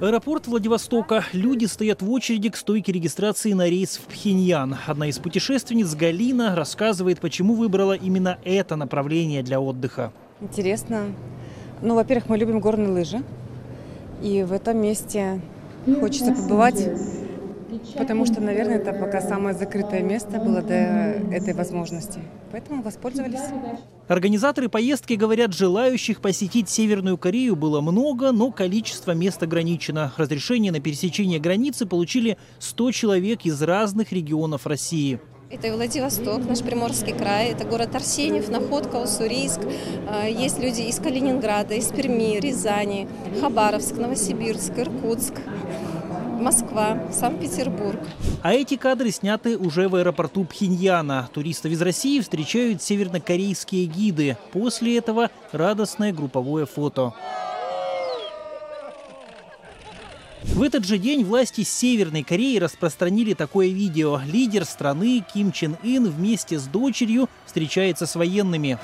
Аэропорт Владивостока. Люди стоят в очереди к стойке регистрации на рейс в Пхеньян. Одна из путешественниц, Галина, рассказывает, почему выбрала именно это направление для отдыха. Интересно. Ну, во-первых, мы любим горные лыжи. И в этом месте хочется побывать, потому что, наверное, это пока самое закрытое место было до этой возможности. Поэтому воспользовались. Организаторы поездки говорят, желающих посетить Северную Корею было много, но количество мест ограничено. Разрешение на пересечение границы получили 100 человек из разных регионов России. Это и Владивосток, наш Приморский край, это город Арсеньев, Находка, Уссурийск. А, Есть люди из Калининграда, из Перми, Рязани, Хабаровск, Новосибирск, Иркутск, Москва, Санкт-Петербург. А эти кадры сняты уже в аэропорту Пхеньяна. Туристов из России встречают севернокорейские гиды. После этого радостное групповое фото. В этот же день власти Северной Кореи распространили такое видео. Лидер страны Ким Чен Ын вместе с дочерью встречается с военными.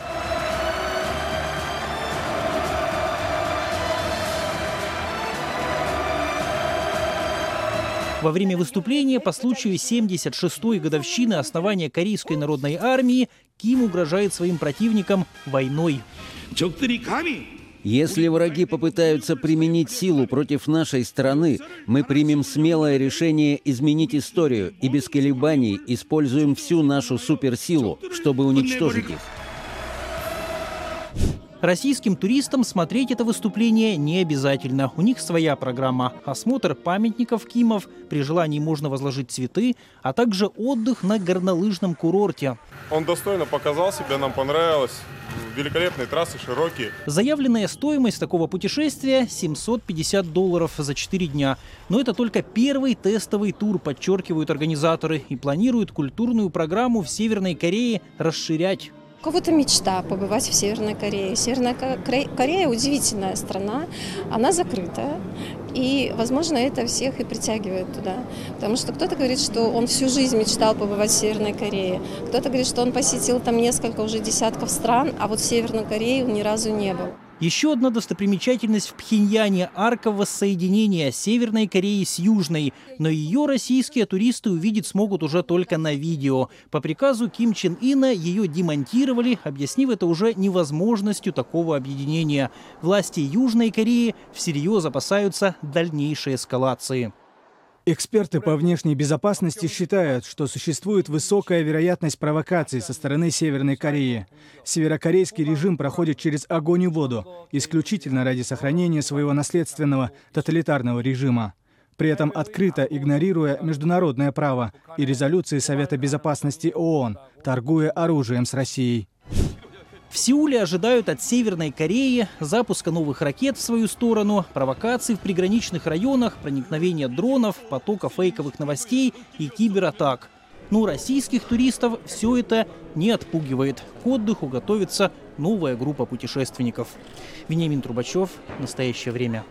Во время выступления по случаю 76-й годовщины основания Корейской народной армии Ким угрожает своим противникам войной. Если враги попытаются применить силу против нашей страны, мы примем смелое решение изменить историю и без колебаний используем всю нашу суперсилу, чтобы уничтожить их. Российским туристам смотреть это выступление не обязательно. У них своя программа. Осмотр памятников Кимов, при желании можно возложить цветы, а также отдых на горнолыжном курорте. Он достойно показал себя, нам понравилось. Великолепные трассы, широкие. Заявленная стоимость такого путешествия – 750 долларов за 4 дня. Но это только первый тестовый тур, подчеркивают организаторы, и планируют культурную программу в Северной Корее расширять. Кого-то мечта побывать в Северной Корее. Северная Ко- Коре- Корея удивительная страна, она закрытая. И, возможно, это всех и притягивает туда. Потому что кто-то говорит, что он всю жизнь мечтал побывать в Северной Корее. Кто-то говорит, что он посетил там несколько уже десятков стран, а вот в Северной Корее он ни разу не был. Еще одна достопримечательность в Пхеньяне – арка воссоединения Северной Кореи с Южной. Но ее российские туристы увидеть смогут уже только на видео. По приказу Ким Чен Ина ее демонтировали, объяснив это уже невозможностью такого объединения. Власти Южной Кореи всерьез опасаются дальнейшей эскалации. Эксперты по внешней безопасности считают, что существует высокая вероятность провокаций со стороны Северной Кореи. Северокорейский режим проходит через огонь и воду, исключительно ради сохранения своего наследственного тоталитарного режима. При этом открыто игнорируя международное право и резолюции Совета Безопасности ООН, торгуя оружием с Россией. В Сеуле ожидают от Северной Кореи запуска новых ракет в свою сторону, провокаций в приграничных районах, проникновения дронов, потока фейковых новостей и кибератак. Ну, российских туристов все это не отпугивает. К отдыху готовится новая группа путешественников. Вениамин Трубачев. Настоящее время.